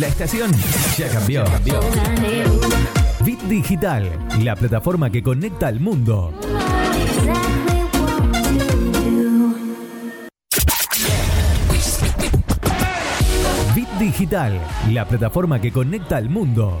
La estación ya cambió. Bit Digital, la plataforma que conecta al mundo. Bit Digital, la plataforma que conecta al mundo.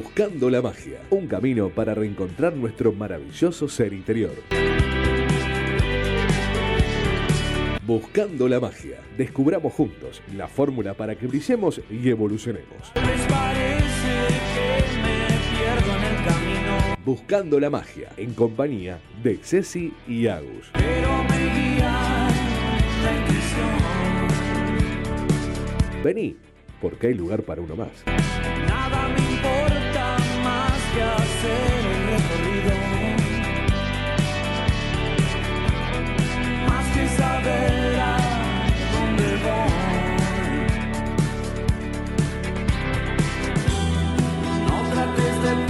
Buscando la magia, un camino para reencontrar nuestro maravilloso ser interior. Buscando la magia, descubramos juntos la fórmula para que brillemos y evolucionemos. Les parece que me pierdo en el camino, Buscando la magia, en compañía de Ceci y Agus. pero me guía la. Vení, porque hay lugar para uno más. Nada me importa más que hacer el recorrido. Más que saber a dónde voy. No trates de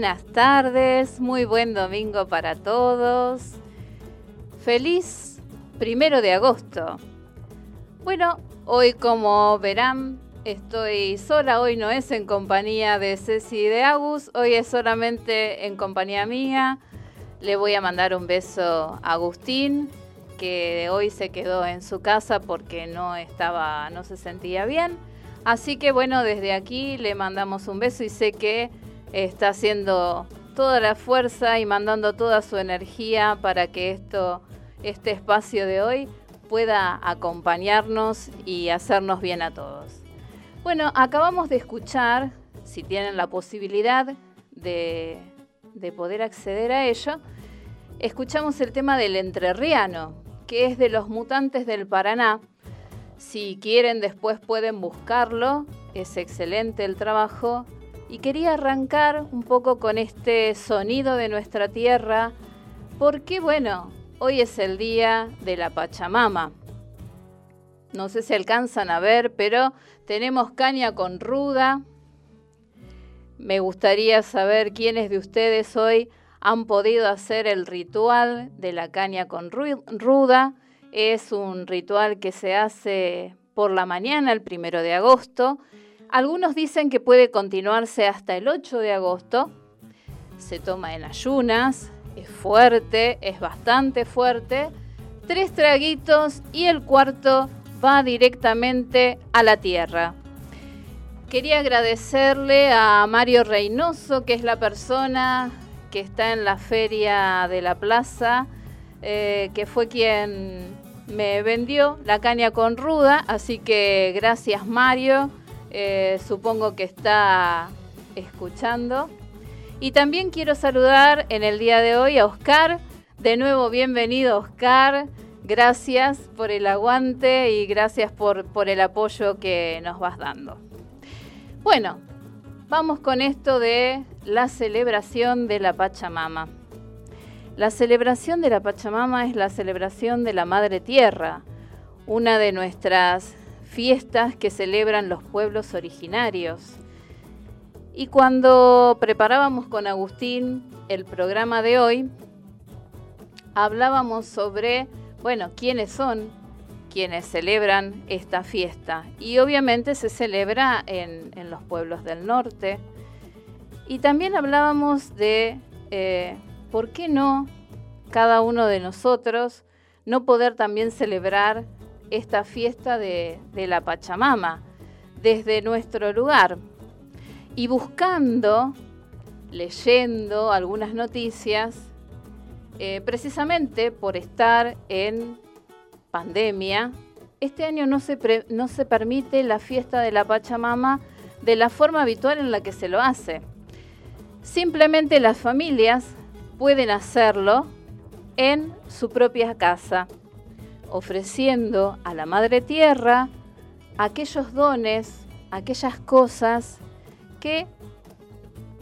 buenas tardes, muy buen domingo para todos. Feliz primero de agosto. Bueno, hoy como verán estoy sola, hoy no es en compañía de Ceci y de Agus, hoy es solamente en compañía mía. Le voy a mandar un beso a Agustín, que hoy se quedó en su casa porque no estaba, no se sentía bien. Así que bueno, desde aquí le mandamos un beso y sé que está haciendo toda la fuerza y mandando toda su energía para que esto, este espacio de hoy pueda acompañarnos y hacernos bien a todos. Bueno, acabamos de escuchar, si tienen la posibilidad de, de poder acceder a ello, escuchamos el tema del entrerriano, que es de los mutantes del Paraná, si quieren, después pueden buscarlo. Es excelente el trabajo. Y quería arrancar un poco con este sonido de nuestra tierra, porque bueno, hoy es el día de la Pachamama. No sé si alcanzan a ver, pero tenemos caña con ruda. Me gustaría saber quiénes de ustedes hoy han podido hacer el ritual de la caña con ruda. Es un ritual que se hace por la mañana, el primero de agosto. Algunos dicen que puede continuarse hasta el 8 de agosto. Se toma en ayunas, es fuerte, es bastante fuerte. Tres traguitos y el cuarto va directamente a la tierra. Quería agradecerle a Mario Reynoso, que es la persona que está en la feria de la plaza, eh, que fue quien me vendió la caña con ruda, así que gracias Mario, eh, supongo que está escuchando. Y también quiero saludar en el día de hoy a Oscar, de nuevo bienvenido Oscar, gracias por el aguante y gracias por, por el apoyo que nos vas dando. Bueno, vamos con esto de la celebración de la Pachamama. La celebración de la Pachamama es la celebración de la Madre Tierra, una de nuestras fiestas que celebran los pueblos originarios. Y cuando preparábamos con Agustín el programa de hoy, hablábamos sobre, bueno, quiénes son quienes celebran esta fiesta. Y obviamente se celebra en, los pueblos del norte. Y también hablábamos de eh, ¿por qué no cada uno de nosotros no poder también celebrar esta fiesta de, la Pachamama desde nuestro lugar? Y buscando, leyendo algunas noticias, eh, precisamente por estar en pandemia, este año no se, no se permite la fiesta de la Pachamama de la forma habitual en la que se lo hace. Simplemente las familias pueden hacerlo en su propia casa, ofreciendo a la Madre Tierra aquellos dones, aquellas cosas que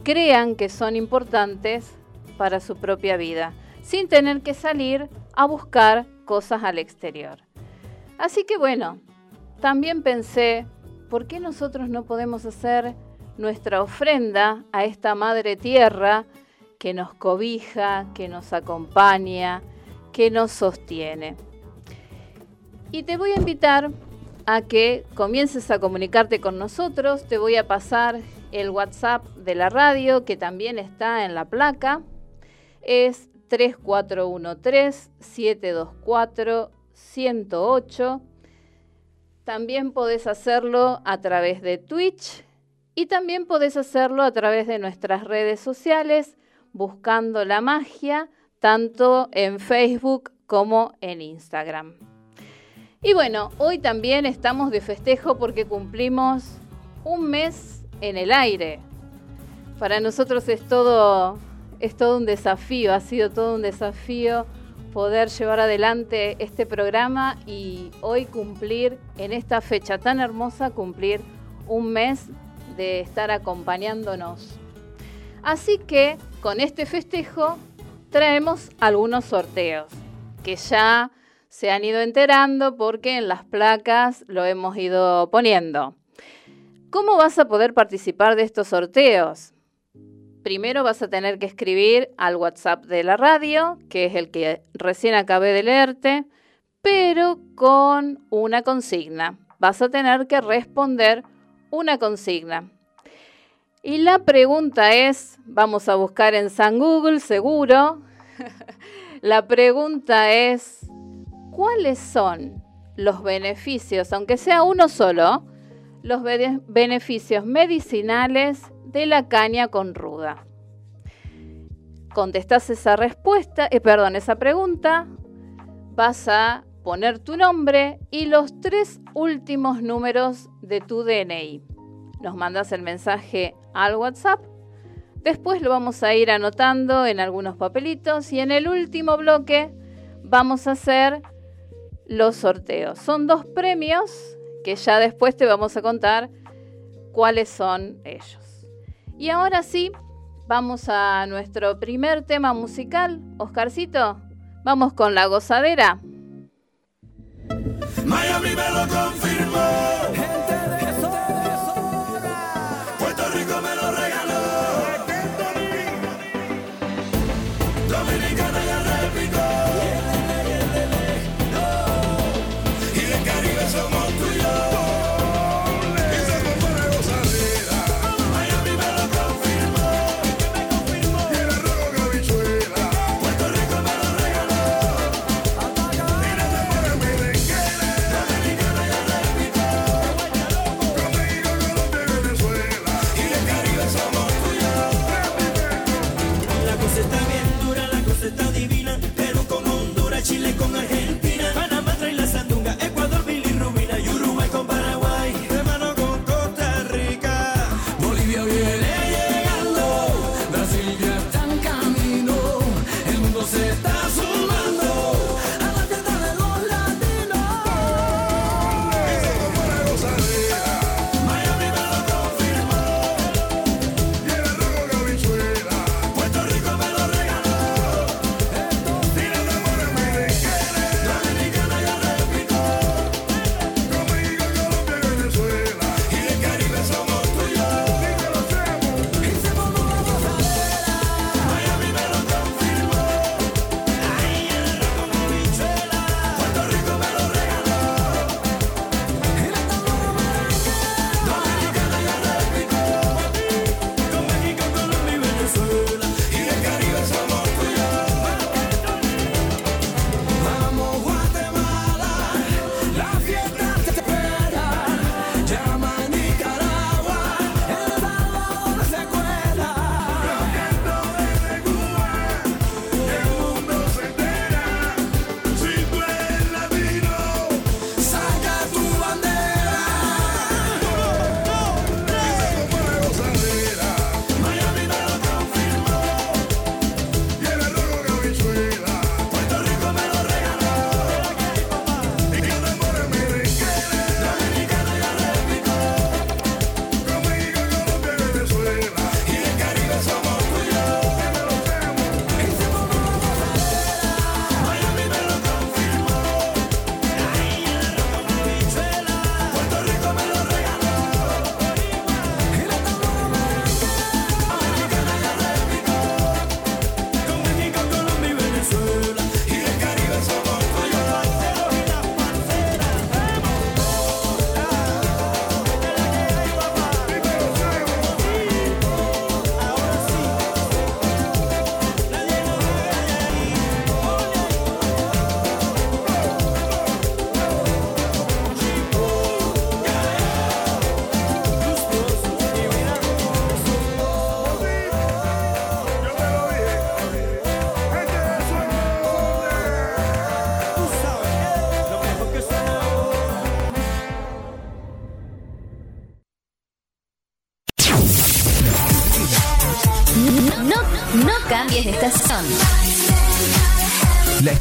crean que son importantes para su propia vida, sin tener que salir a buscar cosas al exterior. Así que bueno, también pensé, ¿por qué nosotros no podemos hacer nuestra ofrenda a esta Madre Tierra que nos cobija, que nos acompaña, que nos sostiene. Y te voy a invitar a que comiences a comunicarte con nosotros. Te voy a pasar el WhatsApp de la radio, que también está en la placa. Es 3413-724-108. También podés hacerlo a través de Twitch y también podés hacerlo a través de nuestras redes sociales buscando la magia, tanto en Facebook como en Instagram. Y bueno, hoy también estamos de festejo porque cumplimos un mes en el aire. Para nosotros es todo, es todo un desafío, ha sido todo un desafío poder llevar adelante este programa y hoy cumplir, en esta fecha tan hermosa, cumplir un mes de estar acompañándonos. Así que con este festejo traemos algunos sorteos que ya se han ido enterando porque en las placas lo hemos ido poniendo. ¿Cómo vas a poder participar de estos sorteos? primero vas a tener que escribir al WhatsApp de la radio, que es el que recién acabé de leerte, pero con una consigna. Vas a tener que responder una consigna. Y la pregunta es, vamos a buscar en San Google seguro, la pregunta es, ¿cuáles son los beneficios, aunque sea uno solo, los beneficios medicinales de la caña con ruda? Contestas esa respuesta, eh, perdón, esa pregunta, vas a poner tu nombre y los tres últimos números de tu DNI. Nos mandas el mensaje al WhatsApp. Después lo vamos a ir anotando en algunos papelitos y en el último bloque vamos a hacer los sorteos. Son dos premios que ya después te vamos a contar cuáles son ellos. Y ahora sí, vamos a nuestro primer tema musical. Oscarcito, vamos con la gozadera. Miami me lo confirmó.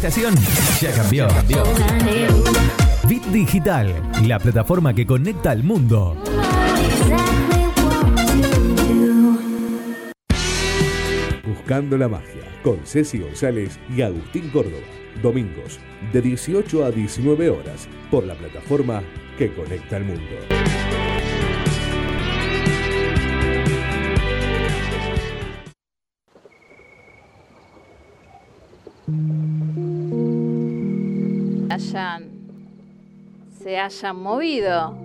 Ya cambió. cambió. Bit Digital, la plataforma que conecta al mundo. Buscando la magia, con Ceci González y Agustín Córdoba. Domingos, de 18 a 19 horas, por la plataforma que conecta al mundo. Se hayan movido.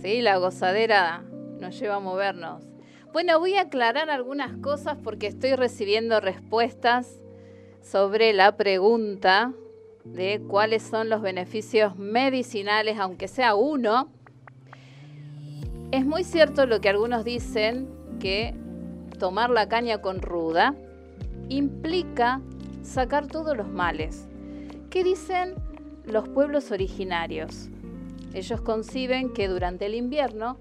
¿Sí? La gozadera nos lleva a movernos. Bueno, voy a aclarar algunas cosas porque estoy recibiendo respuestas sobre la pregunta de cuáles son los beneficios medicinales, aunque sea uno. Es muy cierto lo que algunos dicen, que tomar la caña con ruda implica sacar todos los males. ¿Qué dicen los pueblos originarios? Ellos conciben que durante el invierno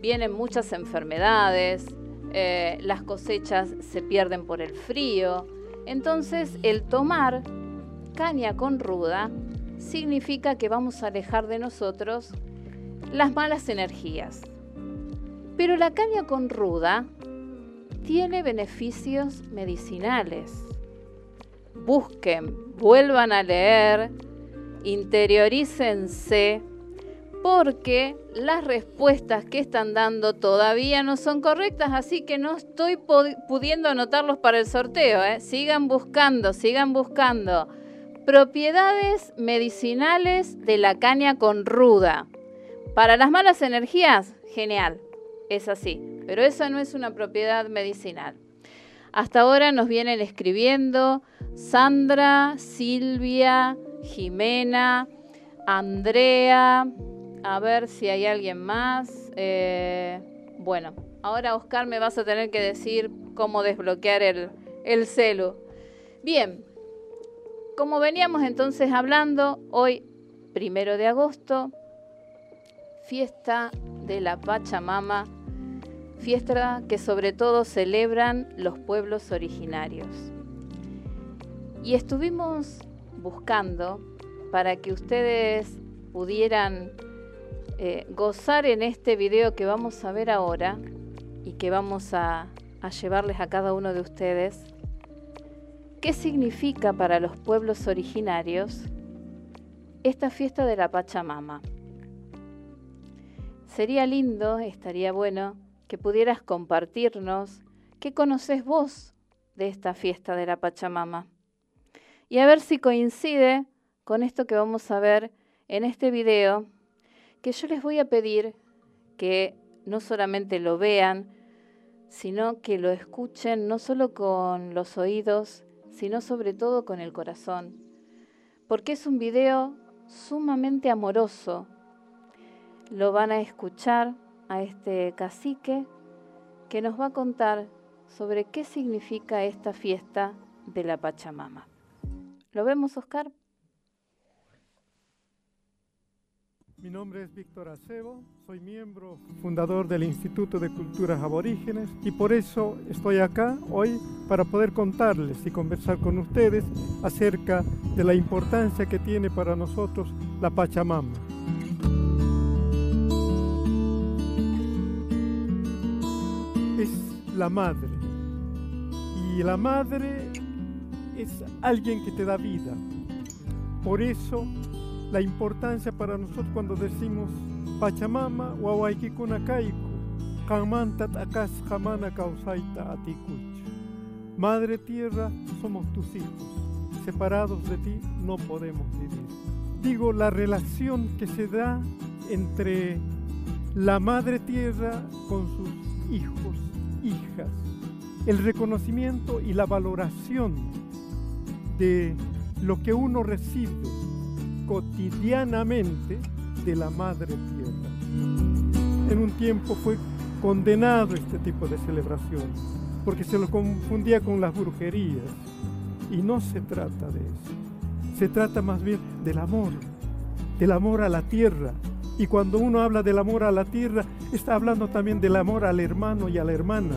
vienen muchas enfermedades, eh, las cosechas se pierden por el frío. Entonces el tomar caña con ruda significa que vamos a alejar de nosotros las malas energías. Pero la caña con ruda tiene beneficios medicinales. Busquen, vuelvan a leer, interiorícense, porque las respuestas que están dando todavía no son correctas, así que no estoy pudiendo anotarlos para el sorteo. ¿eh? Sigan buscando, sigan buscando. Propiedades medicinales de la caña con ruda. Para las malas energías, genial, es así, pero esa no es una propiedad medicinal. Hasta ahora nos vienen escribiendo Sandra, Silvia, Jimena, Andrea, a ver si hay alguien más. Eh, bueno, ahora Oscar me vas a tener que decir cómo desbloquear el, el. Bien, como veníamos entonces hablando, hoy, primero de agosto, fiesta de la Pachamama, fiesta que sobre todo celebran los pueblos originarios. Y estuvimos buscando para que ustedes pudieran eh, gozar en este video que vamos a ver ahora y que vamos a, a llevarles a cada uno de ustedes, qué significa para los pueblos originarios esta fiesta de la Pachamama. Sería lindo, estaría bueno, que pudieras compartirnos qué conoces vos de esta fiesta de la Pachamama. Y a ver si coincide con esto que vamos a ver en este video que yo les voy a pedir que no solamente lo vean, sino que lo escuchen no solo con los oídos, sino sobre todo con el corazón, porque es un video sumamente amoroso. Lo van a escuchar a este cacique que nos va a contar sobre qué significa esta fiesta de la Pachamama. ¿Lo vemos, Oscar? Mi nombre es Víctor Acebo, soy miembro fundador del Instituto de Culturas Aborígenes y por eso estoy acá hoy para poder contarles y conversar con ustedes acerca de la importancia que tiene para nosotros la Pachamama. Es la madre y la madre es alguien que te da vida. Por eso la importancia para nosotros cuando decimos Pachamama, Wawaikikuna Kaiku, Kamantat Akas Jamana Kausaita Atikuch. Madre Tierra, somos tus hijos. Separados de ti no podemos vivir. Digo, la relación que se da entre la Madre Tierra con sus hijos, hijas, el reconocimiento y la valoración de lo que uno recibe cotidianamente de la madre tierra. En un tiempo fue condenado este tipo de celebración porque se lo confundía con las brujerías y no se trata de eso. Se trata más bien del amor, del amor a la tierra. Y cuando uno habla del amor a la tierra, está hablando también del amor al hermano y a la hermana.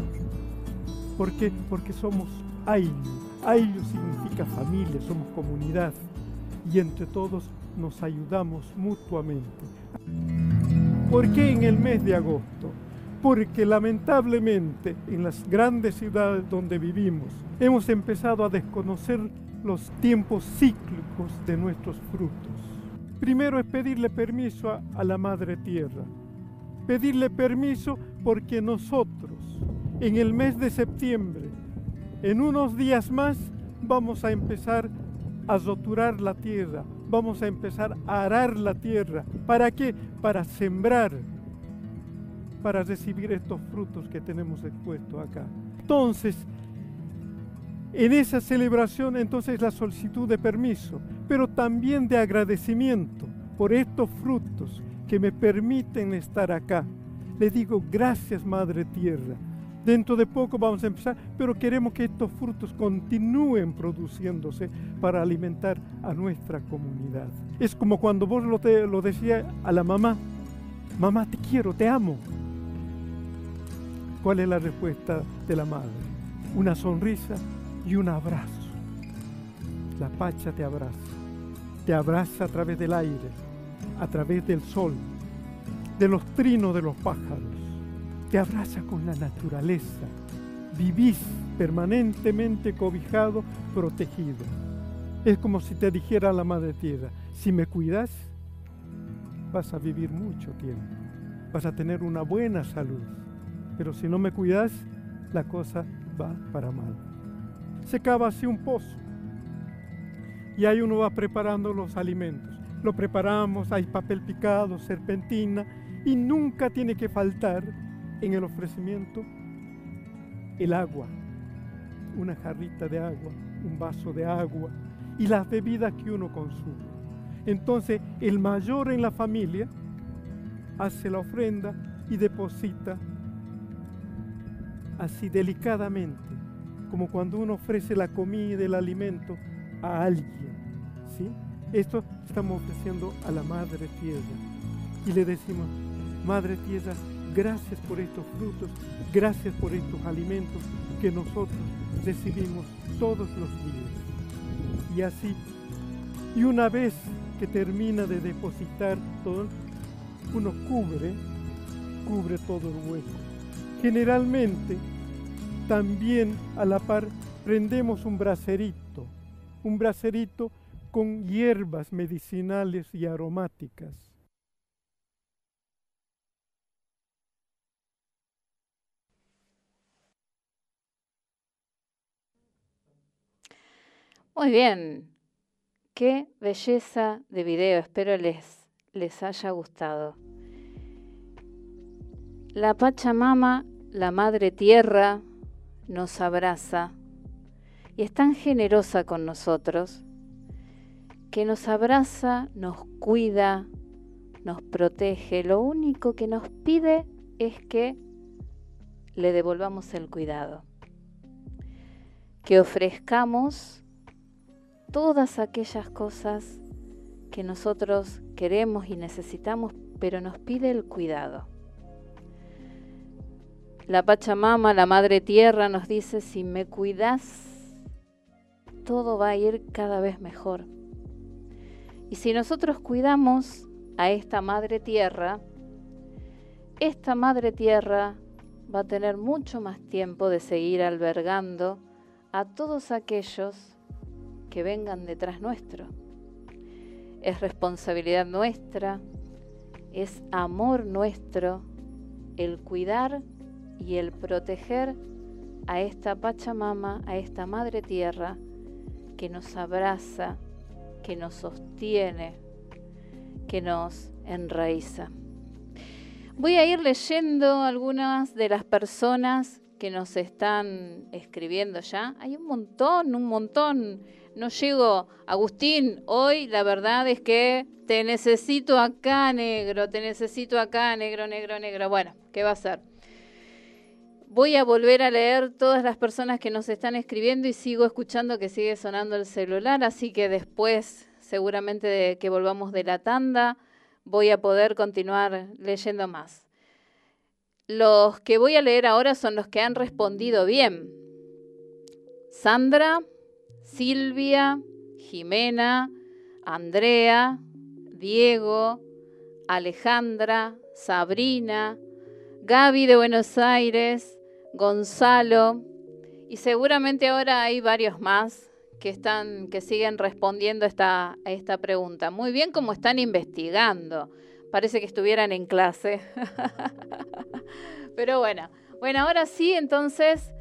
¿Por qué? Porque somos Ayllu. Ayllu significa familia, somos comunidad. Y entre todos nos ayudamos mutuamente. ¿Por qué en el mes de agosto? Porque lamentablemente en las grandes ciudades donde vivimos hemos empezado a desconocer los tiempos cíclicos de nuestros frutos. Primero es pedirle permiso a, a la Madre Tierra. Pedirle permiso porque nosotros en el mes de septiembre, en unos días más, vamos a empezar a roturar la tierra, vamos a empezar a arar la tierra. ¿Para qué? Para sembrar, para recibir estos frutos que tenemos expuestos acá. Entonces, en esa celebración, entonces la solicitud de permiso, pero también de agradecimiento por estos frutos que me permiten estar acá. Le digo, gracias Madre Tierra. Dentro de poco vamos a empezar, pero queremos que estos frutos continúen produciéndose para alimentar a nuestra comunidad. Es como cuando vos lo, lo decías a la mamá, mamá te quiero, te amo. ¿Cuál es la respuesta de la madre? Una sonrisa y un abrazo. La pacha te abraza, te abraza a través del aire, a través del sol, de los trinos de los pájaros, te abraza con la naturaleza, vivís permanentemente cobijado, protegido. Es como si te dijera la Madre Tierra, si me cuidas, vas a vivir mucho tiempo, vas a tener una buena salud, pero si no me cuidas, la cosa va para mal. Se cava así un pozo y ahí uno va preparando los alimentos. Lo preparamos, hay papel picado, serpentina y nunca tiene que faltar en el ofrecimiento el agua, una jarrita de agua, un vaso de agua y las bebidas que uno consume. Entonces el mayor en la familia hace la ofrenda y deposita así delicadamente, como cuando uno ofrece la comida, el alimento a alguien. ¿sí? Esto estamos ofreciendo a la Madre Tierra y le decimos, Madre Tierra, gracias por estos frutos, gracias por estos alimentos que nosotros recibimos todos los días. Y así, y una vez que termina de depositar todo, uno cubre, cubre todo el hueco. Generalmente, también a la par prendemos un bracerito, un bracerito con hierbas medicinales y aromáticas. Muy bien, qué belleza de video, espero les, les haya gustado. La Pachamama, la Madre Tierra, nos abraza y es tan generosa con nosotros que nos abraza, nos cuida, nos protege. Lo único que nos pide es que le devolvamos el cuidado, que ofrezcamos todas aquellas cosas que nosotros queremos y necesitamos, pero nos pide el cuidado. La Pachamama, la Madre Tierra, nos dice, si me cuidas, todo va a ir cada vez mejor. Y si nosotros cuidamos a esta Madre Tierra, esta Madre Tierra va a tener mucho más tiempo de seguir albergando a todos aquellos que vengan detrás nuestro. Es responsabilidad nuestra, es amor nuestro el cuidar y el proteger a esta Pachamama, a esta Madre Tierra que nos abraza, que nos sostiene, que nos enraiza. Voy a ir leyendo algunas de las personas que nos están escribiendo ya. Hay un montón, un montón no llego, Agustín, hoy la verdad es que te necesito acá, negro, te necesito acá, negro, negro, negro. Bueno, ¿qué va a ser? Voy a volver a leer todas las personas que nos están escribiendo y sigo escuchando que sigue sonando el celular, así que después, seguramente de que volvamos de la tanda, voy a poder continuar leyendo más. Los que voy a leer ahora son los que han respondido bien. Sandra, Silvia, Jimena, Andrea, Diego, Alejandra, Sabrina, Gaby de Buenos Aires, Gonzalo y seguramente ahora hay varios más que están que siguen respondiendo esta, a esta pregunta. Muy bien como están investigando. Parece que estuvieran en clase. Pero bueno, bueno, ahora sí, entonces,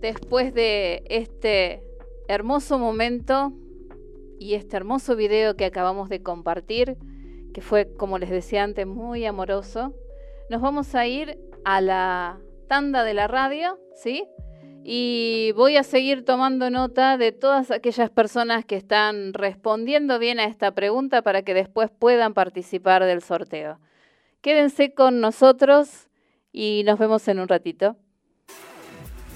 después de este hermoso momento y este hermoso video que acabamos de compartir, que fue, como les decía antes, muy amoroso, nos vamos a ir a la tanda de la radio, ¿sí? Y voy a seguir tomando nota de todas aquellas personas que están respondiendo bien a esta pregunta para que después puedan participar del sorteo. Quédense con nosotros y nos vemos en un ratito.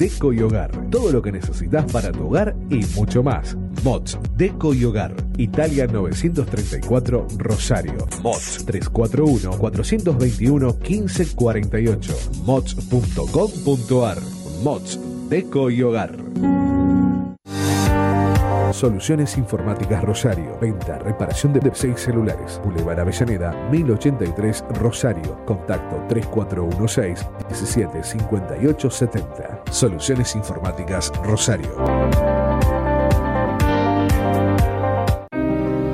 Deco y Hogar. Todo lo que necesitas para tu hogar y mucho más. Mods, Deco y Hogar. Italia 934 Rosario. Mods 341-421-1548. Mods.com.ar. Mods, Deco y Hogar. Soluciones Informáticas Rosario. Venta, reparación de 6 celulares. Boulevard Avellaneda, 1083 Rosario. Contacto 3416 175870. Soluciones Informáticas Rosario.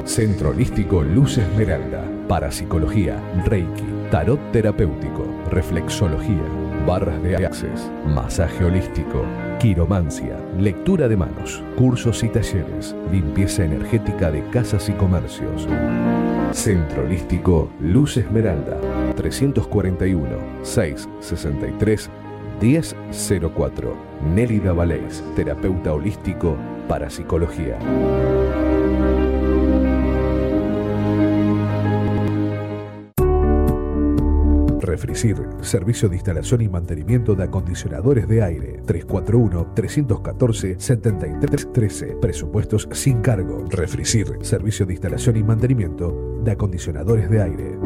Centro Holístico Luz Esmeralda. Parapsicología, Reiki, Tarot Terapéutico, Reflexología, barras de access, masaje holístico, quiromancia, lectura de manos, cursos y talleres, limpieza energética de casas y comercios. Centro Holístico Luz Esmeralda, 341 663 1004. Nélida Valés, terapeuta holístico para psicología. Refricir, servicio de instalación y mantenimiento de acondicionadores de aire. 341-314-7313. Presupuestos sin cargo. Refricir, servicio de instalación y mantenimiento de acondicionadores de aire.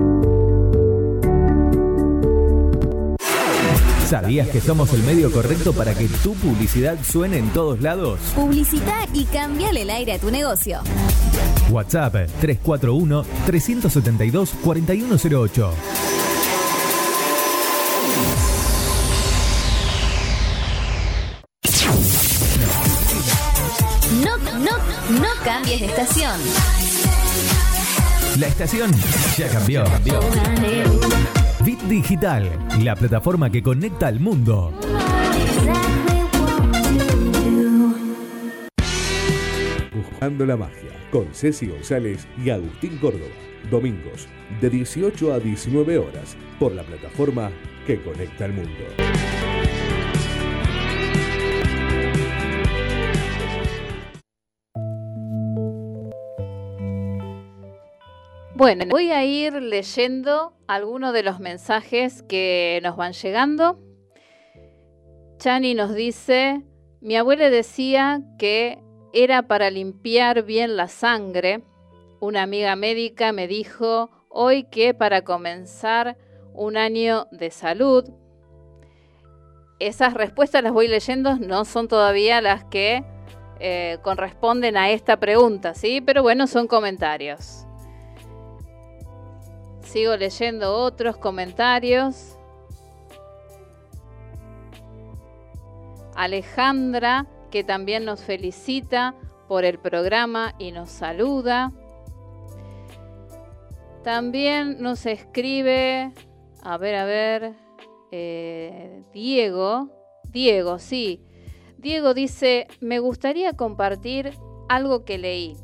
¿Sabías que somos el medio correcto para que tu publicidad suene en todos lados? Publicita y cambiale el aire a tu negocio. WhatsApp 341 372 4108. No, no, no cambies de estación. La estación ya cambió. Bit Digital, la plataforma que conecta al mundo. Buscando la magia con Ceci González y Agustín Córdoba. Domingos de 18 a 19 horas por la plataforma que conecta al mundo. Bueno, voy a ir leyendo algunos de los mensajes que nos van llegando. Chani nos dice, mi abuela decía que era para limpiar bien la sangre. Una amiga médica me dijo hoy que para comenzar un año de salud. Esas respuestas las voy leyendo, no son todavía las que eh, corresponden a esta pregunta, ¿sí? Pero bueno, son comentarios. Sigo leyendo otros comentarios. Alejandra, que también nos felicita por el programa y nos saluda. También nos escribe, a ver, a ver, eh, Diego. Diego, sí. Diego dice, me gustaría compartir algo que leí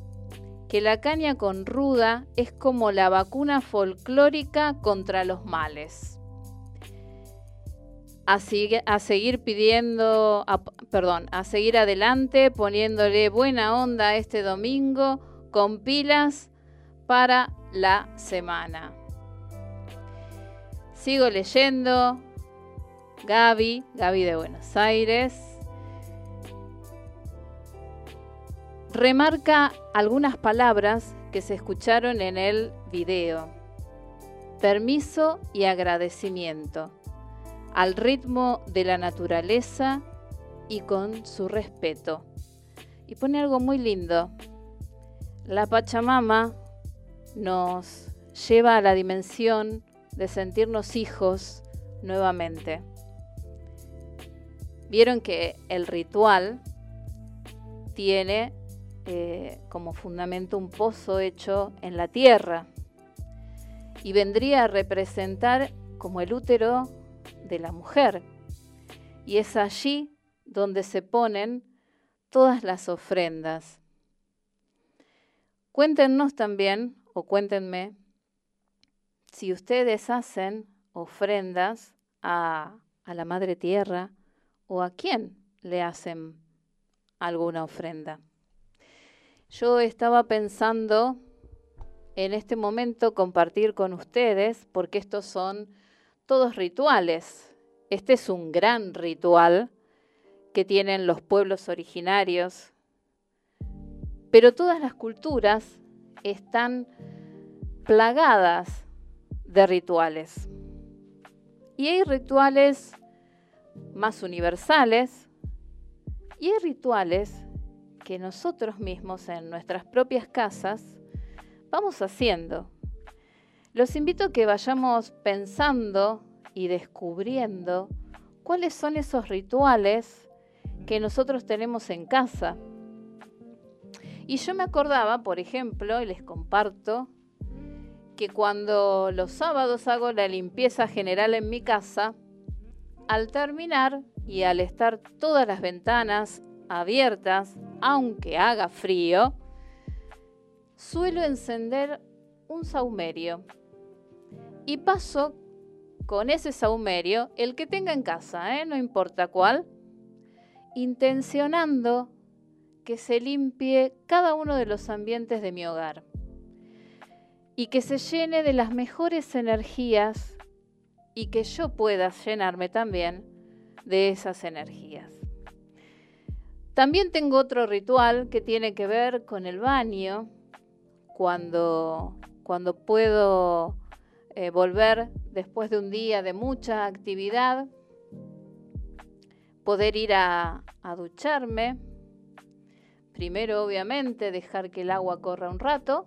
que la caña con ruda es como la vacuna folclórica contra los males. A, a seguir pidiendo, a, perdón, a seguir adelante poniéndole buena onda este domingo con pilas para la semana. Sigo leyendo. Gaby, Gaby de Buenos Aires. Remarca algunas palabras que se escucharon en el video. Permiso y agradecimiento, al ritmo de la naturaleza y con su respeto. Y pone algo muy lindo. La Pachamama nos lleva a la dimensión de sentirnos hijos nuevamente. Vieron que el ritual tiene eh, como fundamento un pozo hecho en la tierra y vendría a representar como el útero de la mujer. Y es allí donde se ponen todas las ofrendas. Cuéntenos también, o cuéntenme, si ustedes hacen ofrendas a, a la Madre Tierra o a quién le hacen alguna ofrenda. Yo estaba pensando en este momento compartir con ustedes, porque estos son todos rituales. Este es un gran ritual que tienen los pueblos originarios, pero todas las culturas están plagadas de rituales. Y hay rituales más universales y hay rituales que nosotros mismos en nuestras propias casas vamos haciendo. Los invito a que vayamos pensando y descubriendo cuáles son esos rituales que nosotros tenemos en casa. Y yo me acordaba, por ejemplo, y les comparto, que cuando los sábados hago la limpieza general en mi casa, al terminar y al estar todas las ventanas abiertas, aunque haga frío, suelo encender un saumerio y paso con ese saumerio, el que tenga en casa, ¿eh? no importa cuál, intencionando que se limpie cada uno de los ambientes de mi hogar y que se llene de las mejores energías y que yo pueda llenarme también de esas energías. También tengo otro ritual que tiene que ver con el baño, cuando, cuando puedo eh, volver después de un día de mucha actividad, poder ir a, ducharme. Primero, obviamente, dejar que el agua corra un rato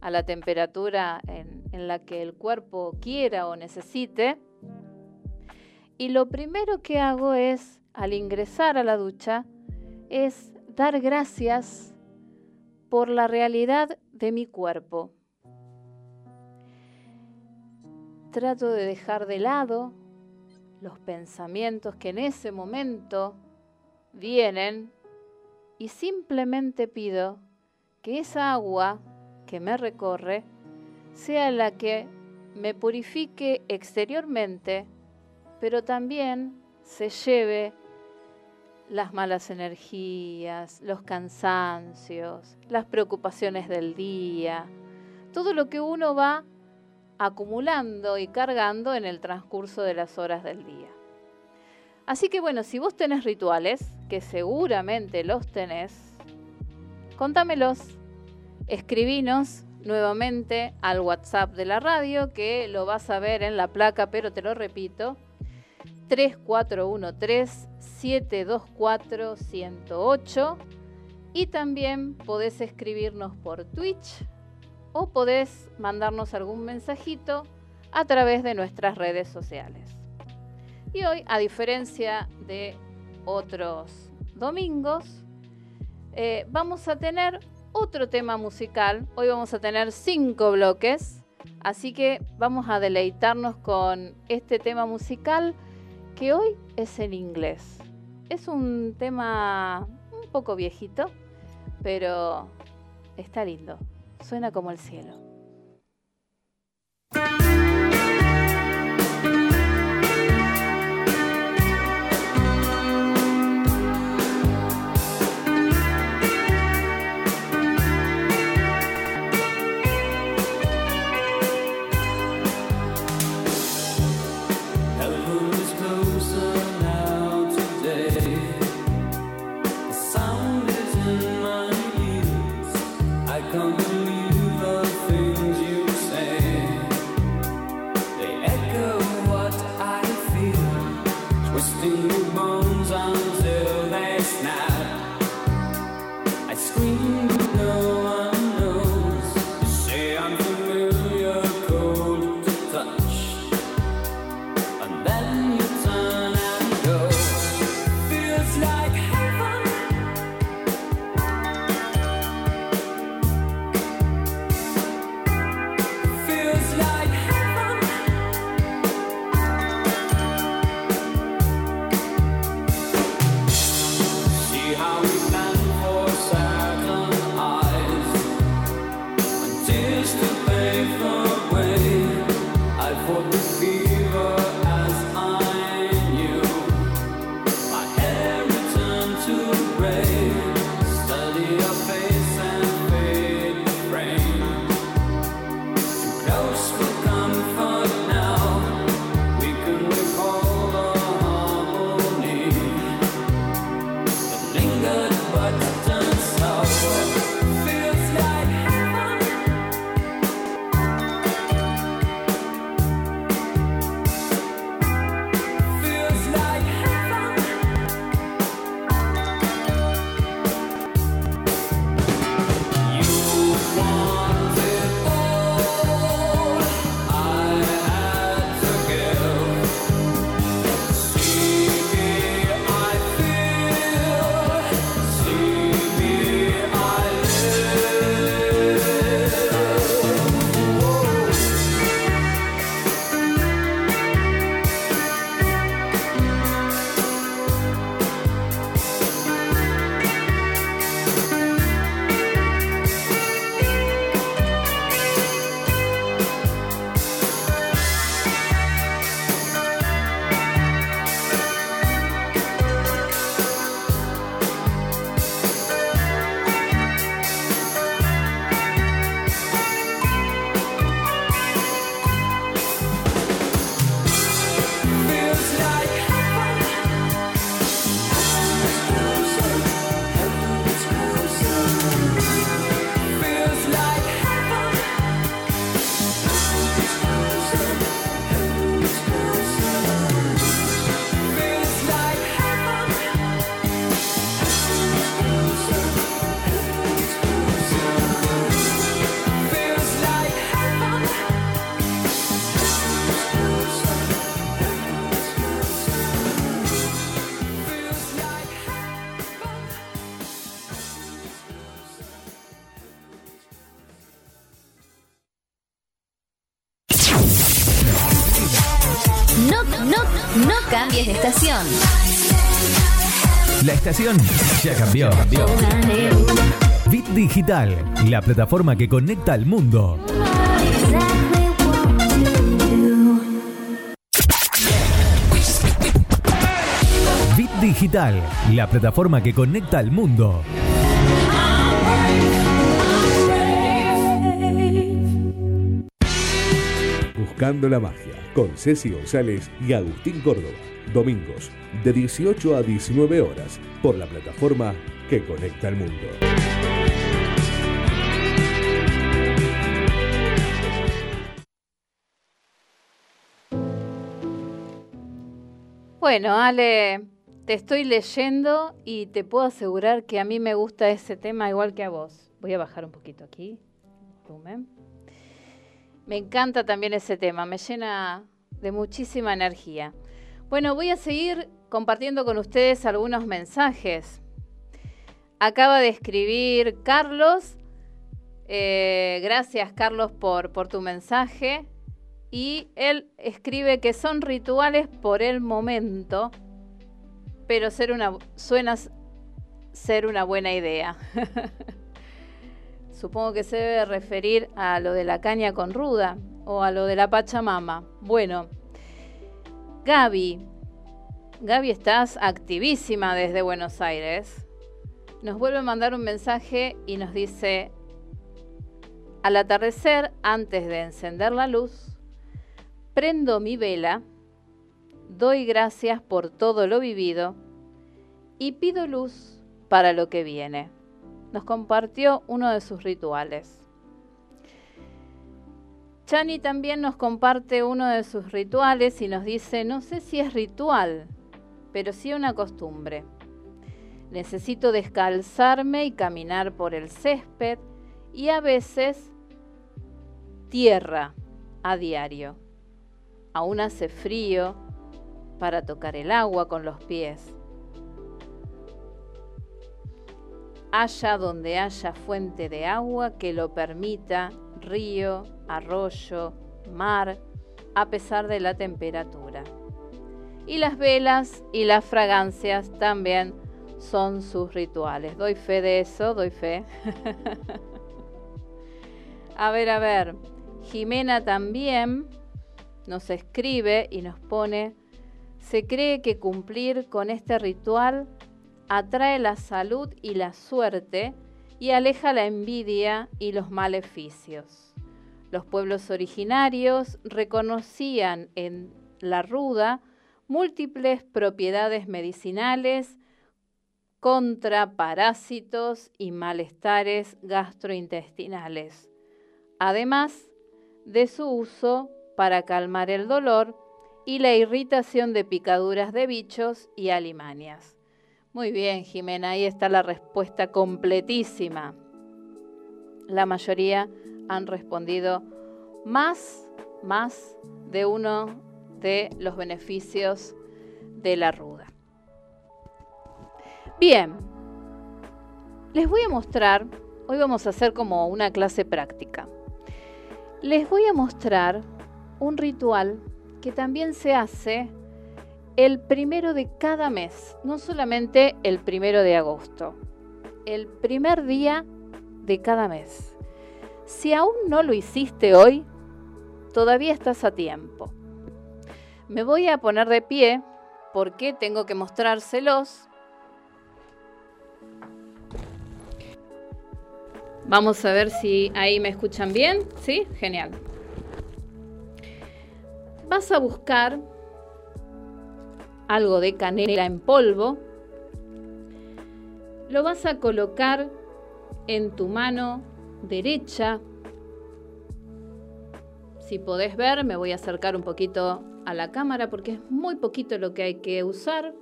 a la temperatura en, en la que el cuerpo quiera o necesite. Y lo primero que hago es, al ingresar a la ducha, es dar gracias por la realidad de mi cuerpo. Trato de dejar de lado los pensamientos que en ese momento vienen y simplemente pido que esa agua que me recorre sea la que me purifique exteriormente, pero también se lleve las malas energías, los cansancios, las preocupaciones del día, todo lo que uno va acumulando y cargando en el transcurso de las horas del día. Así que bueno, si vos tenés rituales, que seguramente los tenés, contámelos, escribinos nuevamente al WhatsApp de la radio, que lo vas a ver en la placa, pero te lo repito, 3413-724-108 y también podés escribirnos por Twitch o podés mandarnos algún mensajito a través de nuestras redes sociales. Y hoy, a diferencia de otros domingos, eh, vamos a tener otro tema musical. Hoy vamos a tener cinco bloques, así que vamos a deleitarnos con este tema musical que hoy es en inglés. Es un tema un poco viejito, pero está lindo. Suena como el cielo. Ya cambió. Bit Digital, la plataforma que conecta al mundo. Bit Digital, la plataforma que conecta al mundo. Buscando la magia con Ceci González y Agustín Córdoba. Domingos de 18 a 19 horas por la plataforma que conecta al mundo. Bueno, Ale, te estoy leyendo y te puedo asegurar que a mí me gusta ese tema igual que a vos. Voy a bajar un poquito aquí. Volumen. Me encanta también ese tema, me llena de muchísima energía. Bueno, voy a seguir compartiendo con ustedes algunos mensajes. Acaba de escribir Carlos. Eh, gracias Carlos por, tu mensaje. Y él escribe que son rituales por el momento, pero ser una, suena ser una buena idea. Supongo que se debe referir a lo de la caña con ruda o a lo de la Pachamama. Bueno, Gaby, Gaby estás activísima desde Buenos Aires. Nos vuelve a mandar un mensaje y nos dice, al atardecer, antes de encender la luz, prendo mi vela, doy gracias por todo lo vivido y pido luz para lo que viene nos compartió uno de sus rituales. Chani también nos comparte uno de sus rituales y nos dice, no sé si es ritual, pero sí una costumbre. Necesito descalzarme y caminar por el césped y a veces tierra a diario. Aún hace frío para tocar el agua con los pies. Haya donde haya fuente de agua que lo permita, río, arroyo, mar, a pesar de la temperatura. Y las velas y las fragancias también son sus rituales. Doy fe de eso, doy fe. a ver, a ver. Jimena también nos escribe y nos pone, se cree que cumplir con este ritual atrae la salud y la suerte y aleja la envidia y los maleficios. Los pueblos originarios reconocían en la ruda múltiples propiedades medicinales contra parásitos y malestares gastrointestinales, además de su uso para calmar el dolor y la irritación de picaduras de bichos y alimanias. Muy bien, Jimena, ahí está la respuesta completísima. La mayoría han respondido más, más de uno de los beneficios de la ruda. Bien, les voy a mostrar, hoy vamos a hacer como una clase práctica. Les voy a mostrar un ritual que también se hace el primero de cada mes, no solamente el primero de agosto, el primer día de cada mes. Si aún no lo hiciste hoy, todavía estás a tiempo. Me voy a poner de pie porque tengo que mostrárselos. Vamos a ver si ahí me escuchan bien. ¿Sí? Genial. Vas a buscar algo de canela en polvo. Lo vas a colocar en tu mano derecha. Si podés ver, me voy a acercar un poquito a la cámara porque es muy poquito lo que hay que usar.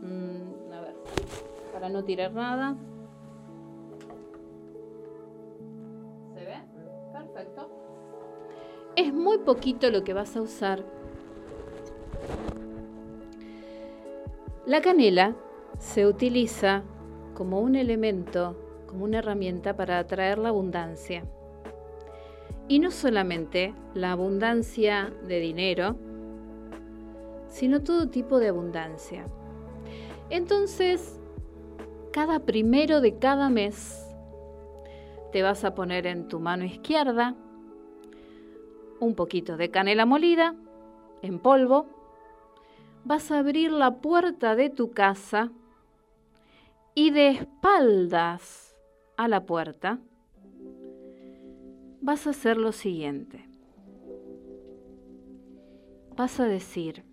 Mm, a ver, para no tirar nada. ¿Se ve? Perfecto. Es muy poquito lo que vas a usar La canela se utiliza como un elemento, como una herramienta para atraer la abundancia. Y no solamente la abundancia de dinero, sino todo tipo de abundancia. Entonces, cada primero de cada mes, te vas a poner en tu mano izquierda un poquito de canela molida en polvo, vas a abrir la puerta de tu casa y de espaldas a la puerta vas a hacer lo siguiente. Vas a decir,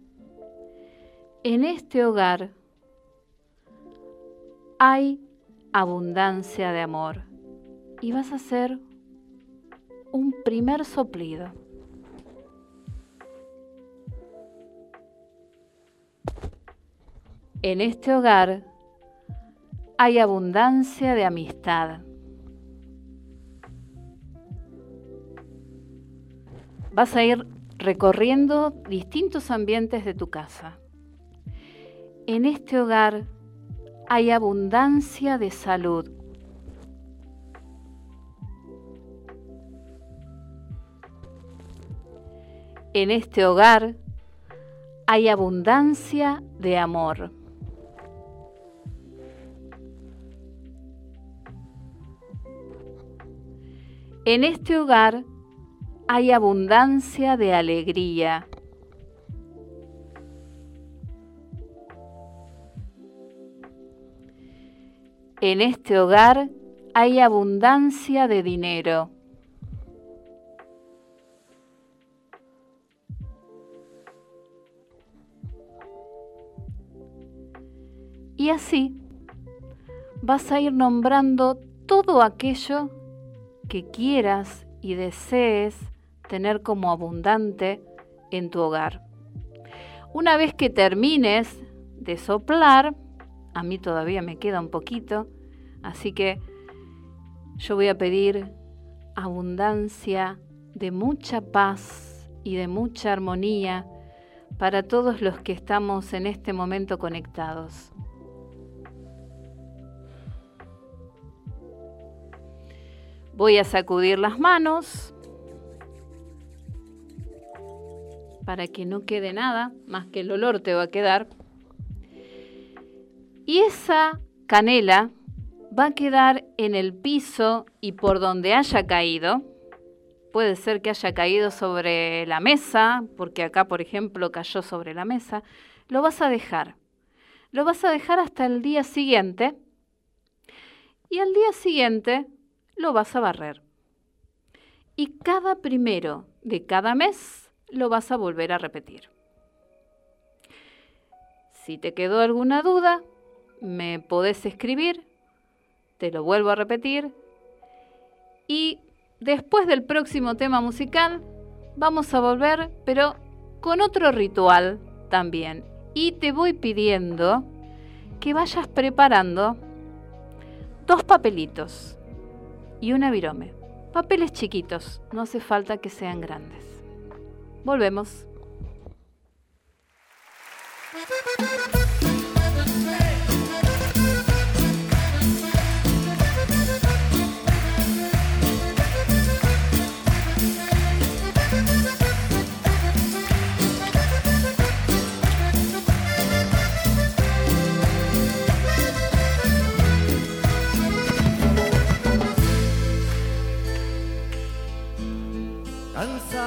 en este hogar hay abundancia de amor y vas a hacer un primer soplido. En este hogar hay abundancia de amistad. Vas a ir recorriendo distintos ambientes de tu casa. En este hogar hay abundancia de salud. En este hogar hay abundancia de amor. En este hogar hay abundancia de alegría. En este hogar hay abundancia de dinero. Y así vas a ir nombrando todo aquello que quieras y desees tener como abundante en tu hogar. Una vez que termines de soplar, a mí todavía me queda un poquito, así que yo voy a pedir abundancia de mucha paz y de mucha armonía para todos los que estamos en este momento conectados. Voy a sacudir las manos para que no quede nada, más que el olor te va a quedar. Y esa canela va a quedar en el piso y por donde haya caído. Puede ser que haya caído sobre la mesa, porque acá, por ejemplo, cayó sobre la mesa. Lo vas a dejar. Lo vas a dejar hasta el día siguiente. Y al día siguiente lo vas a barrer. Y cada primero de cada mes lo vas a volver a repetir. Si te quedó alguna duda, me podés escribir, te lo vuelvo a repetir. Y después del próximo tema musical, vamos a volver, pero con otro ritual también. Y te voy pidiendo que vayas preparando dos papelitos y una virome. Papeles chiquitos, no hace falta que sean grandes. Volvemos.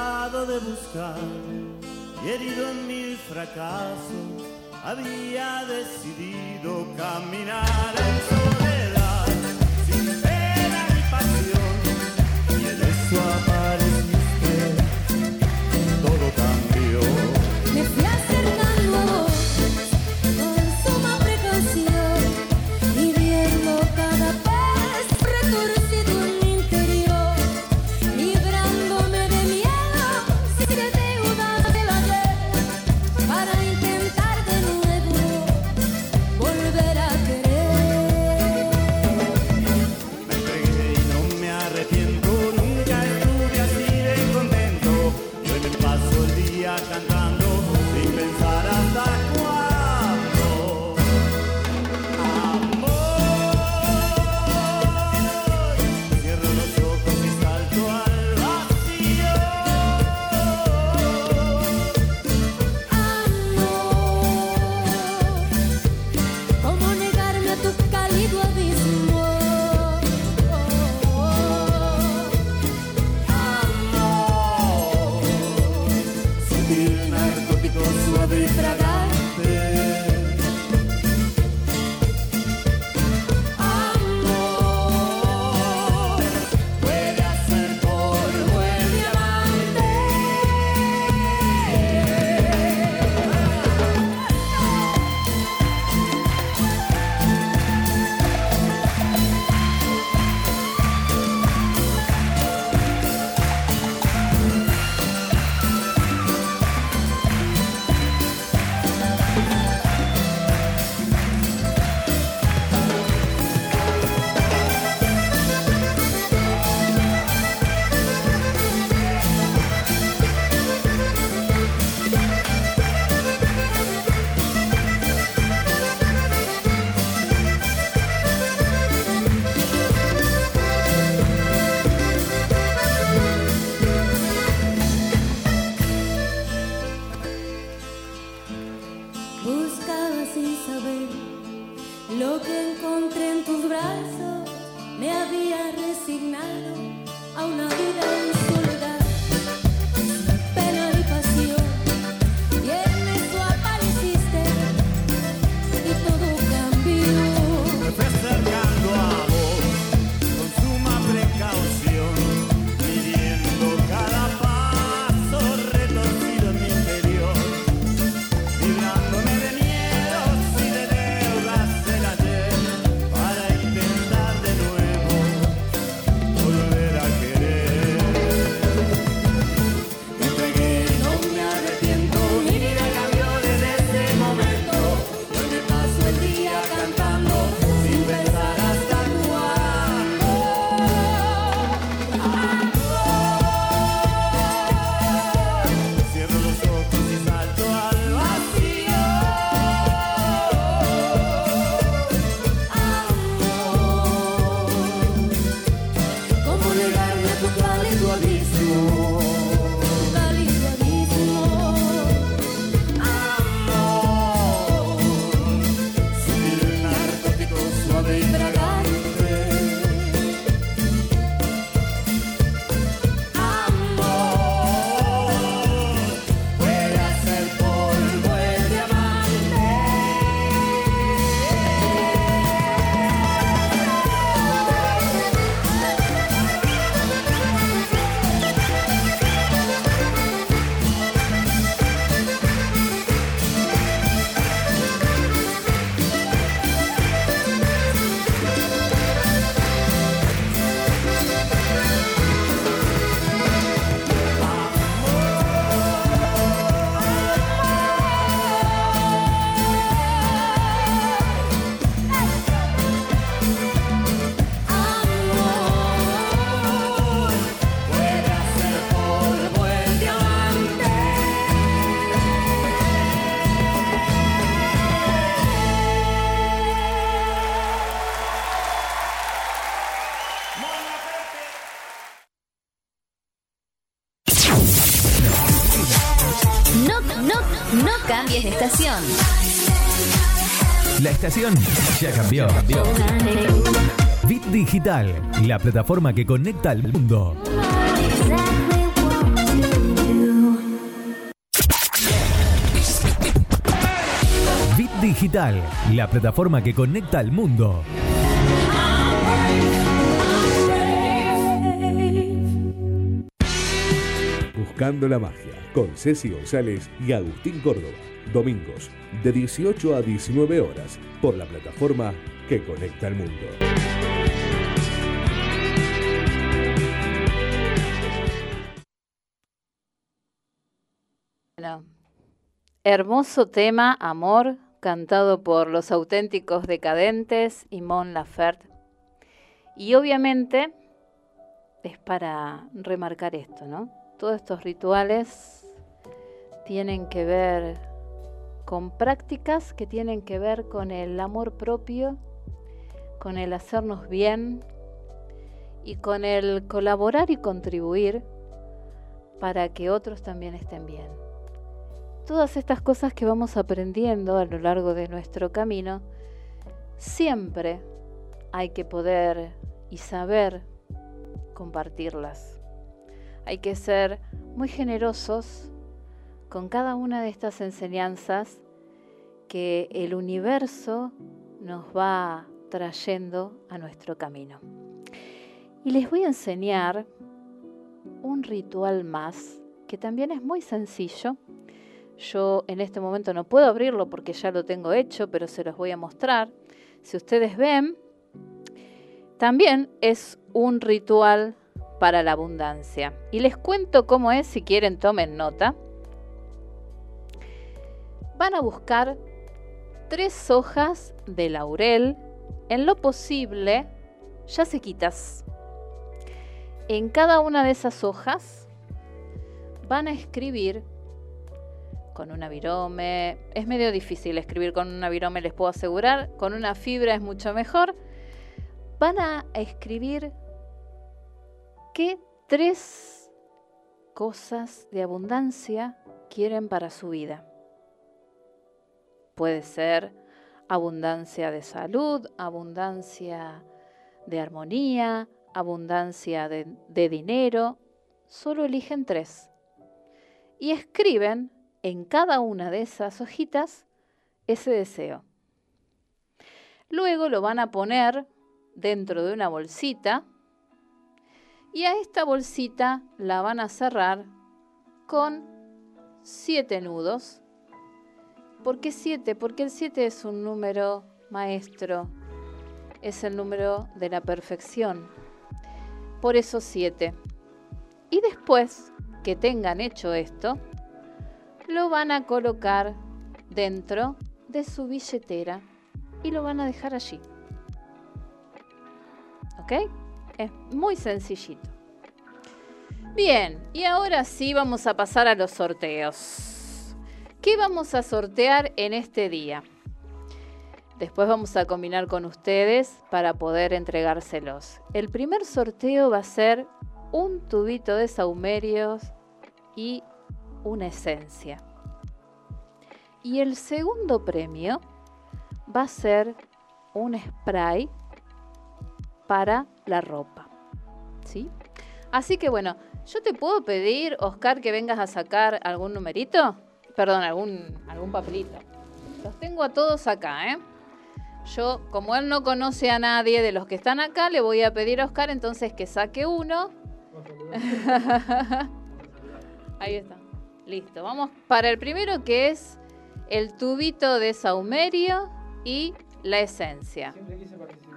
De buscar. Y herido en mil fracasos, había decidido caminar ya cambió. Bit Digital, la plataforma que conecta al mundo. Bit Digital, la plataforma que conecta al mundo. Buscando la magia con Ceci González y Agustín Córdoba. Domingos de 18 a 19 horas por la plataforma que conecta al mundo. Bueno, hermoso tema, Amor, cantado por los auténticos decadentes y Mon Laferte. Y obviamente es para remarcar esto, ¿no? Todos estos rituales tienen que ver con prácticas que tienen que ver con el amor propio, con el hacernos bien y con el colaborar y contribuir para que otros también estén bien. Todas estas cosas que vamos aprendiendo a lo largo de nuestro camino, siempre hay que poder y saber compartirlas. Hay que ser muy generosos con cada una de estas enseñanzas que el universo nos va trayendo a nuestro camino. Y les voy a enseñar un ritual más que también es muy sencillo. Yo en este momento no puedo abrirlo porque ya lo tengo hecho, pero se los voy a mostrar. Si ustedes ven, también es un ritual para la abundancia. Y les cuento cómo es, si quieren tomen nota. Van a buscar tres hojas de laurel, en lo posible, ya se quitas. En cada una de esas hojas van a escribir con una virome. Es medio difícil escribir con una virome, les puedo asegurar. Con una fibra es mucho mejor. Van a escribir qué tres cosas de abundancia quieren para su vida. Puede ser abundancia de salud, abundancia de armonía, abundancia de, dinero. Solo eligen tres. Y escriben en cada una de esas hojitas ese deseo. Luego lo van a poner dentro de una bolsita y a esta bolsita la van a cerrar con siete nudos. ¿Por qué siete? Porque el siete es un número maestro, es el número de la perfección. Por eso siete. Y después que tengan hecho esto, lo van a colocar dentro de su billetera y lo van a dejar allí. ¿Ok? Es muy sencillito. Bien, y ahora sí vamos a pasar a los sorteos. ¿Qué vamos a sortear en este día? Después vamos a combinar con ustedes para poder entregárselos. El primer sorteo va a ser un tubito de saumerios y una esencia. Y el segundo premio va a ser un spray para la ropa. ¿Sí? Así que bueno, yo te puedo pedir, Oscar, que vengas a sacar algún numerito. Perdón, algún, algún papelito. Los tengo a todos acá, ¿eh? Yo, como él no conoce a nadie de los que están acá, le voy a pedir a Oscar entonces que saque uno. Ahí está. Listo. Vamos para el primero que es el tubito de saumerio y la esencia. Siempre quise participar.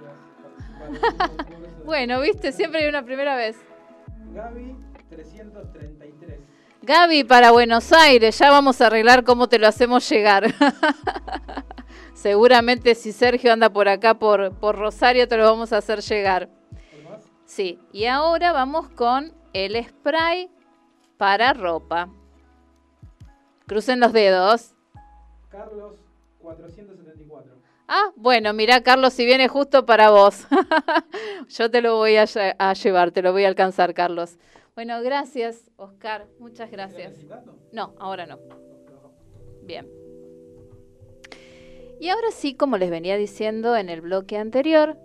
Bueno, viste, siempre hay una primera vez. Gaby 333. Gaby para Buenos Aires, ya vamos a arreglar cómo te lo hacemos llegar. Seguramente si Sergio anda por acá, por, por Rosario, te lo vamos a hacer llegar. Sí, y ahora vamos con el spray para ropa. Crucen los dedos. Carlos 474. Ah, bueno, mira, Carlos, si viene justo para vos. Yo te lo voy a llevar, te lo voy a alcanzar, Carlos. Bueno, gracias, Oscar. Muchas gracias. No, ahora no. Bien. Y ahora sí, como les venía diciendo en el bloque anterior,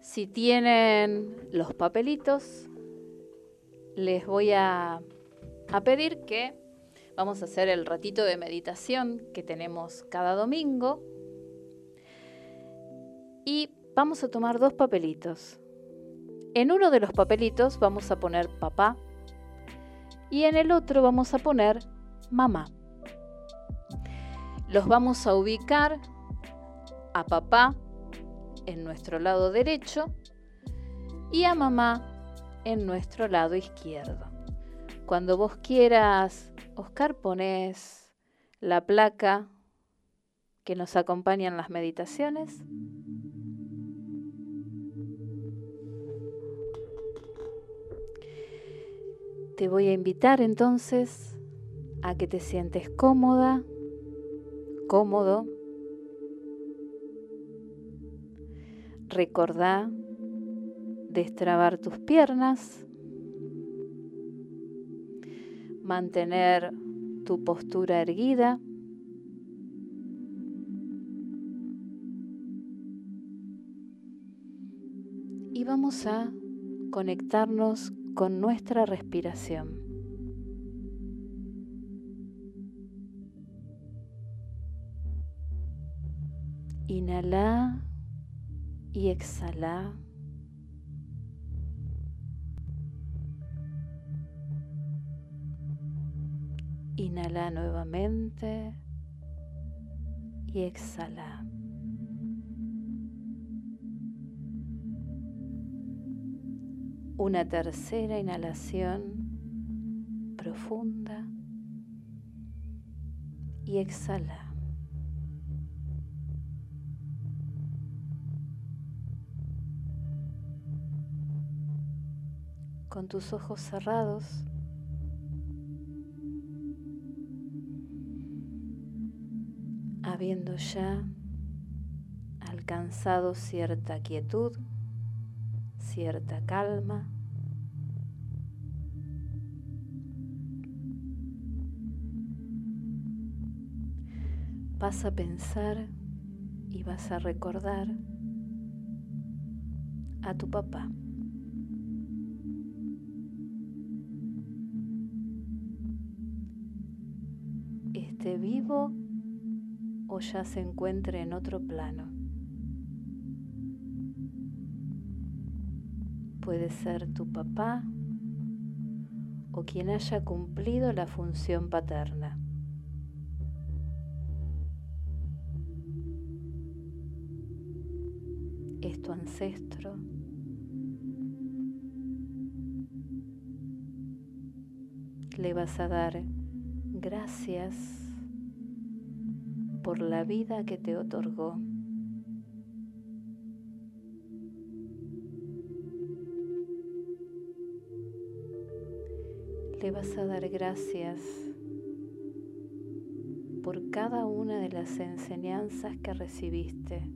si tienen los papelitos, les voy a, a pedir que vamos a hacer el ratito de meditación que tenemos cada domingo. Y vamos a tomar dos papelitos. En uno de los papelitos vamos a poner papá y en el otro vamos a poner mamá. Los vamos a ubicar a papá en nuestro lado derecho y a mamá en nuestro lado izquierdo. Cuando vos quieras, Oscar, pones la placa que nos acompaña en las meditaciones. Te voy a invitar entonces a que te sientes cómoda, cómodo. Recordá destrabar tus piernas, mantener tu postura erguida. Y vamos a conectarnos con nuestra respiración. Inhala y exhala. Inhala nuevamente y exhala. Una tercera inhalación profunda y exhala. Con tus ojos cerrados, habiendo ya alcanzado cierta quietud, cierta calma, vas a pensar y vas a recordar a tu papá. Esté vivo o ya se encuentre en otro plano. Puede ser tu papá o quien haya cumplido la función paterna. Es tu ancestro. Le vas a dar gracias por la vida que te otorgó. Le vas a dar gracias por cada una de las enseñanzas que recibiste.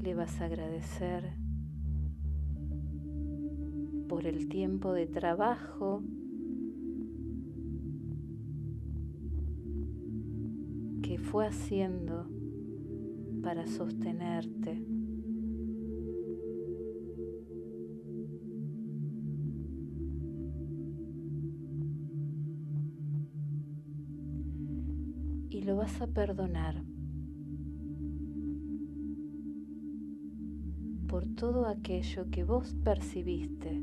Le vas a agradecer por el tiempo de trabajo que fue haciendo para sostenerte. Y lo vas a perdonar por todo aquello que vos percibiste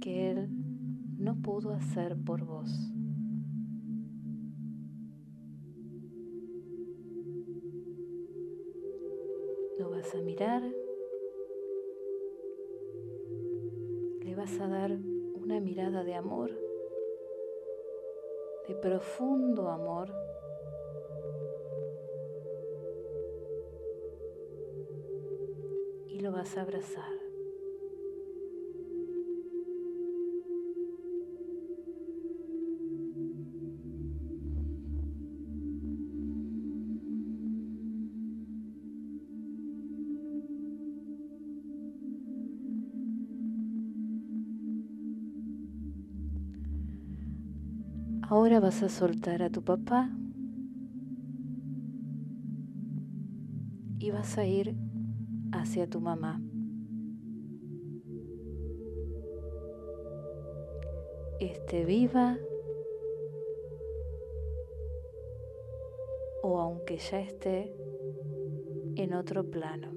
que Él no pudo hacer por vos. A mirar, le vas a dar una mirada de amor, de profundo amor. Y lo vas a abrazar. Ahora vas a soltar a tu papá y vas a ir hacia tu mamá. Esté viva o aunque ya esté en otro plano.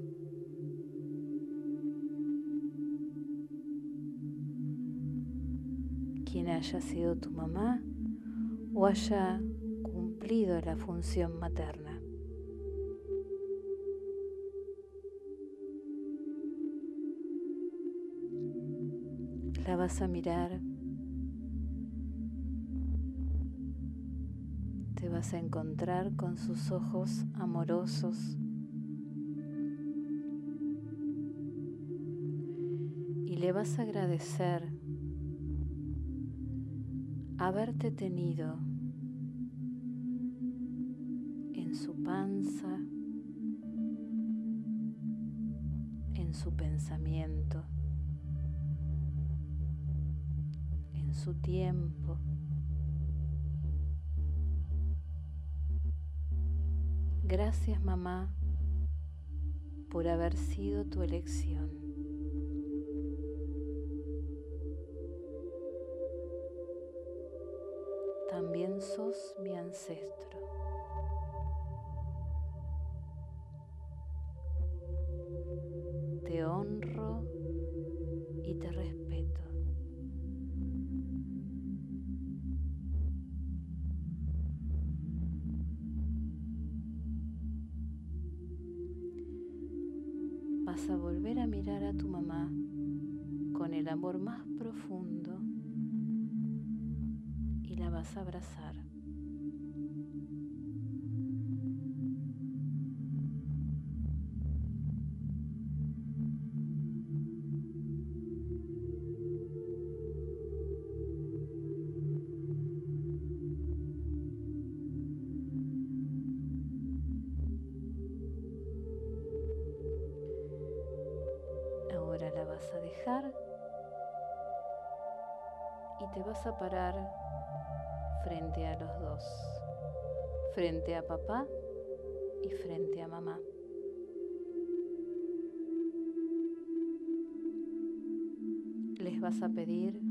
Quien haya sido tu mamá o haya cumplido la función materna. La vas a mirar, te vas a encontrar con sus ojos amorosos y le vas a agradecer haberte tenido en su tiempo. Gracias mamá por haber sido tu elección. También sos mi ancestro. Abrazar. Ahora la vas a dejar y te vas a parar frente a los dos, frente a papá y frente a mamá. Les vas a pedir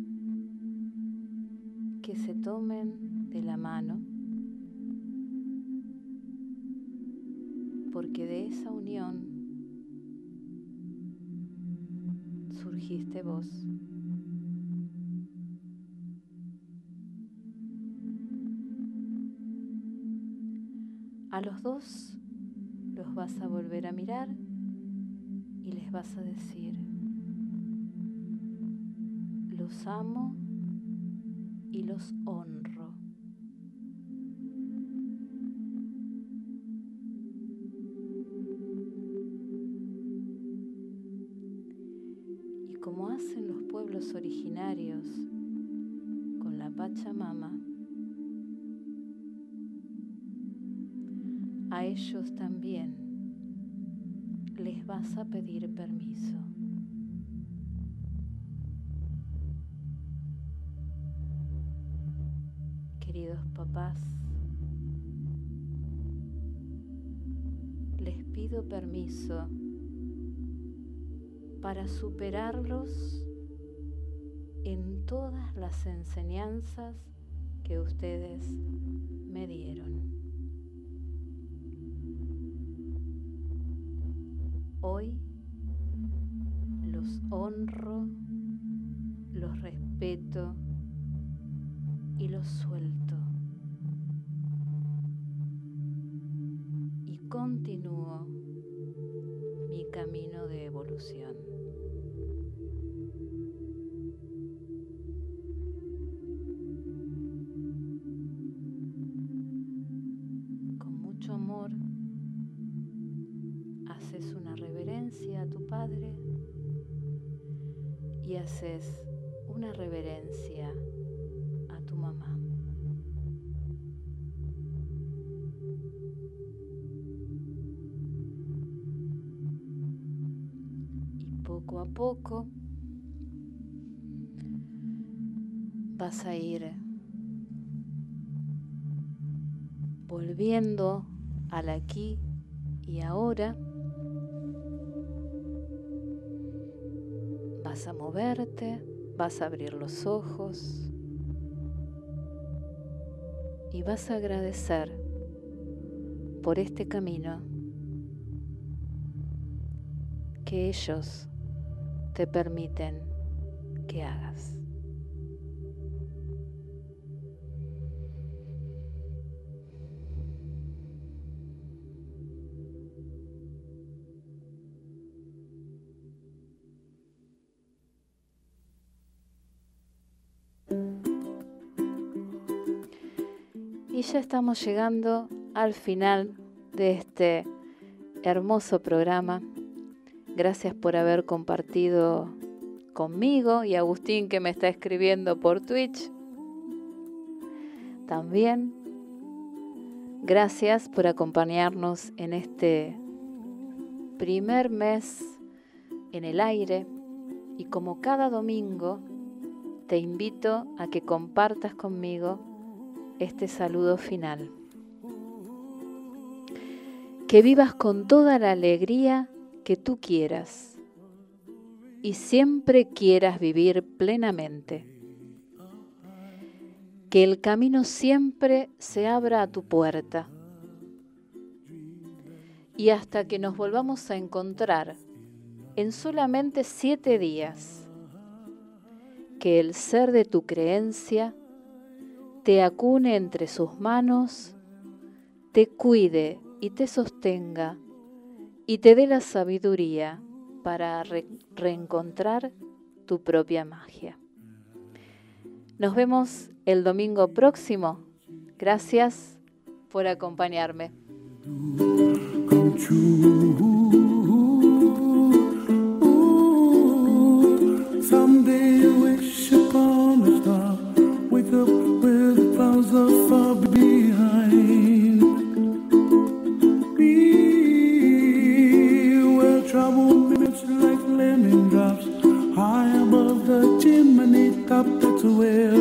que se tomen de la mano porque de esa unión surgiste vos. Los dos los vas a volver a mirar y les vas a decir, los amo y los honro. Y como hacen los pueblos originarios con la Pachamama, ellos también les vas a pedir permiso. Queridos papás, les pido permiso para superarlos en todas las enseñanzas que ustedes me dieron. Hoy los honro, los respeto vas a ir volviendo al aquí y ahora. Vas a moverte, vas a abrir los ojos y vas a agradecer por este camino que ellos te permiten que hagas. Y ya estamos llegando al final de este hermoso programa. Gracias por haber compartido conmigo y Agustín que me está escribiendo por Twitch. También gracias por acompañarnos en este primer mes en el aire y como cada domingo te invito a que compartas conmigo este saludo final. Que vivas con toda la alegría que tú quieras y siempre quieras vivir plenamente. que el camino siempre se abra a tu puerta. Y hasta que nos volvamos a encontrar en solamente siete días, que el ser de tu creencia te acune entre sus manos, te cuide y te sostenga y te dé la sabiduría para reencontrar tu propia magia. Nos vemos el domingo próximo. Gracias por acompañarme. to will.